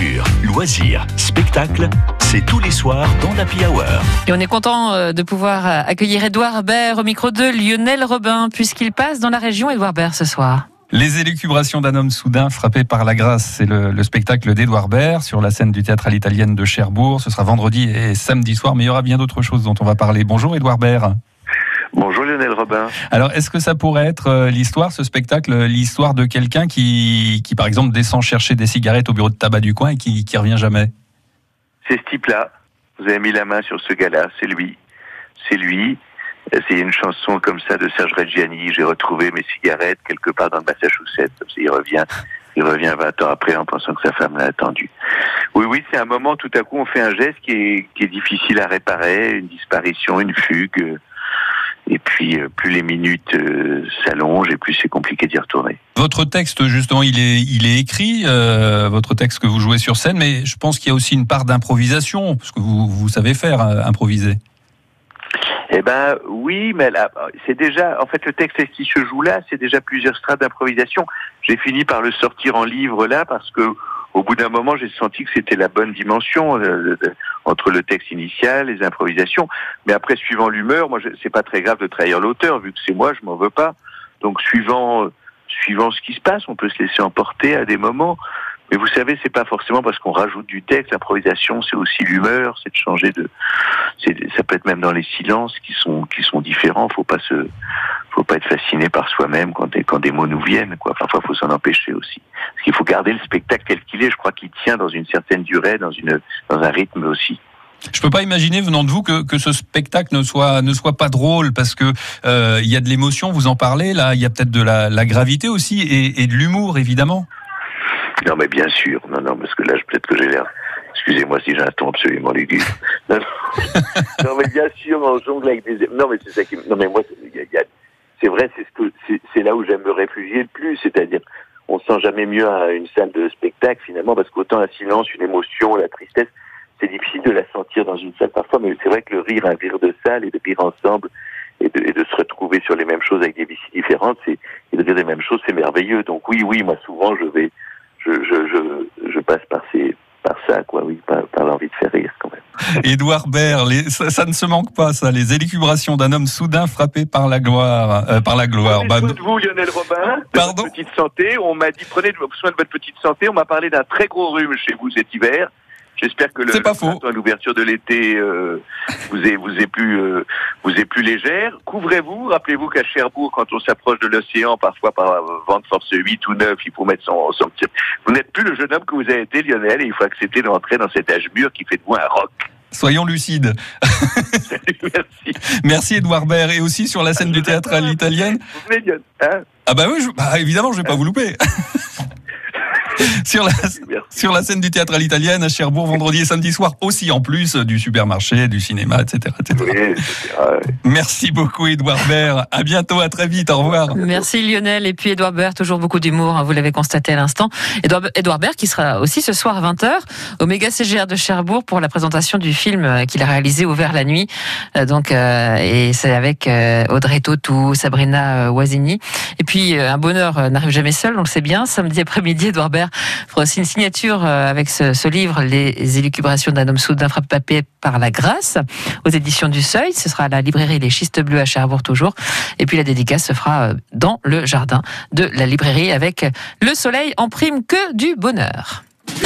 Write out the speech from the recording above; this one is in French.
Culture, loisirs, spectacles, c'est tous les soirs dans la Hour. Et on est content euh, de pouvoir euh, accueillir Edouard Baird au micro de Lionel Robin, puisqu'il passe dans la région Edouard Baird ce soir. Les élucubrations d'un homme soudain frappé par la grâce, c'est le, spectacle d'Edouard Baird sur la scène du théâtre à l'italienne de Cherbourg. Ce sera vendredi et samedi soir, mais il y aura bien d'autres choses dont on va parler. Bonjour Edouard Baird. Bonjour Lionel Robin. Alors, est-ce que ça pourrait être euh, l'histoire, ce spectacle, l'histoire de quelqu'un qui, qui, par exemple, descend chercher des cigarettes au bureau de tabac du coin et qui, qui revient jamais? C'est ce type-là. Vous avez mis la main sur ce gars-là, c'est lui. C'est lui. C'est une chanson comme ça de Serge Reggiani. J'ai retrouvé mes cigarettes quelque part dans le Massachusetts. Il revient, il revient 20 ans après en pensant que sa femme l'a attendu. Oui, oui, c'est un moment, tout à coup, on fait un geste qui est, qui est difficile à réparer, une disparition, une fugue. Et puis, euh, plus les minutes euh, s'allongent et plus c'est compliqué d'y retourner. Votre texte, justement, il est, il est écrit, euh, votre texte que vous jouez sur scène, mais je pense qu'il y a aussi une part d'improvisation, parce que vous, vous savez faire, improviser. Eh ben oui, mais c'est déjà, en fait, le texte qui se joue là, c'est déjà plusieurs strates d'improvisation. J'ai fini par le sortir en livre là parce que au bout d'un moment, j'ai senti que c'était la bonne dimension euh, entre le texte initial, les improvisations. Mais après, suivant l'humeur, moi, c'est pas très grave de trahir l'auteur, vu que c'est moi, je m'en veux pas. Donc, suivant, suivant ce qui se passe, on peut se laisser emporter à des moments. Mais vous savez, c'est pas forcément parce qu'on rajoute du texte. L'improvisation, c'est aussi l'humeur, c'est de changer de. Ça peut être même dans les silences qui sont qui sont différents. Faut pas se, faut pas être fasciné par soi-même quand, quand des mots nous viennent. Quoi. Parfois, faut s'en empêcher aussi. Parce qu'il faut garder le spectacle tel qu'il est. Je crois qu'il tient dans une certaine durée, dans une dans un rythme aussi. Je peux pas imaginer venant de vous que, que ce spectacle ne soit ne soit pas drôle parce que euh, il y a de l'émotion, vous en parlez là, il y a peut-être de la, la, gravité aussi et, et de l'humour évidemment. Non, mais bien sûr. Non, non, parce que là, peut-être que j'ai l'air. Excusez-moi si j'ai un ton absolument lugubre. Non, non. mais bien sûr, on jongle avec des. Non, mais c'est ça qui. Non, mais moi, c'est vrai, c'est là où j'aime me réfugier le plus, c'est-à-dire on se sent jamais mieux à une salle de spectacle finalement, parce qu'autant un silence, une émotion, la tristesse, c'est difficile de la sentir dans une salle parfois, mais c'est vrai que le rire, un rire de salle et de rire ensemble, et de, et de, se retrouver sur les mêmes choses avec des vies différentes, et de dire les mêmes choses, c'est merveilleux. Donc oui, oui, moi souvent je vais je, je, je, passe par, ces, par ça, quoi, oui, l'envie de faire rire quand même. Édouard Baird, ça, ne se manque pas, ça, les élucubrations d'un homme soudain frappé par la gloire. Euh, par la gloire. Bah, de vous, Lionel Robin, Pardon petite santé. On m'a dit, prenez soin de votre petite santé. On m'a parlé d'un très gros rhume chez vous cet hiver. J'espère que le, l'ouverture de l'été euh, vous est vous est plus euh, vous est plus légère. Couvrez-vous. Rappelez-vous qu'à Cherbourg, quand on s'approche de l'océan, parfois par vent de force 8 ou 9, il faut mettre son, son petit. Vous n'êtes plus le jeune homme que vous avez été, Lionel, et il faut accepter d'entrer dans cet âge mûr qui fait de vous un rock. Soyons lucides. Merci. Merci Edouard Baird. Et aussi sur la scène du théâtre à l'italienne. Hein? Ah bah oui, bah évidemment, je vais pas vous louper. sur, la, sur la scène du théâtre à l'italienne à Cherbourg, vendredi et samedi soir, aussi en plus du supermarché, du cinéma, etc. Merci beaucoup, Edouard Baird. À bientôt, à très vite. Au revoir. Merci, Lionel. Et puis, Edouard Baird, toujours beaucoup d'humour, hein, vous l'avez constaté à l'instant. Edouard, Edouard Baird qui sera aussi ce soir à 20h au méga CGR de Cherbourg pour la présentation du film euh, qu'il a réalisé Ouvert la nuit. Euh, donc, euh, et c'est avec Audrey Tautou, Sabrina Oisini. Et puis, un bonheur n'arrive jamais seul, on le sait bien. Samedi après-midi, Edouard Baird fera aussi une signature euh, avec ce, livre, Les élucubrations d'un homme soudain frappé par la grâce, aux éditions du Seuil. Ce sera à la librairie Les Schistes Bleus à Cherbourg toujours. Et puis la dédicace se fera euh, dans le jardin de la librairie avec le soleil en prime que du bonheur.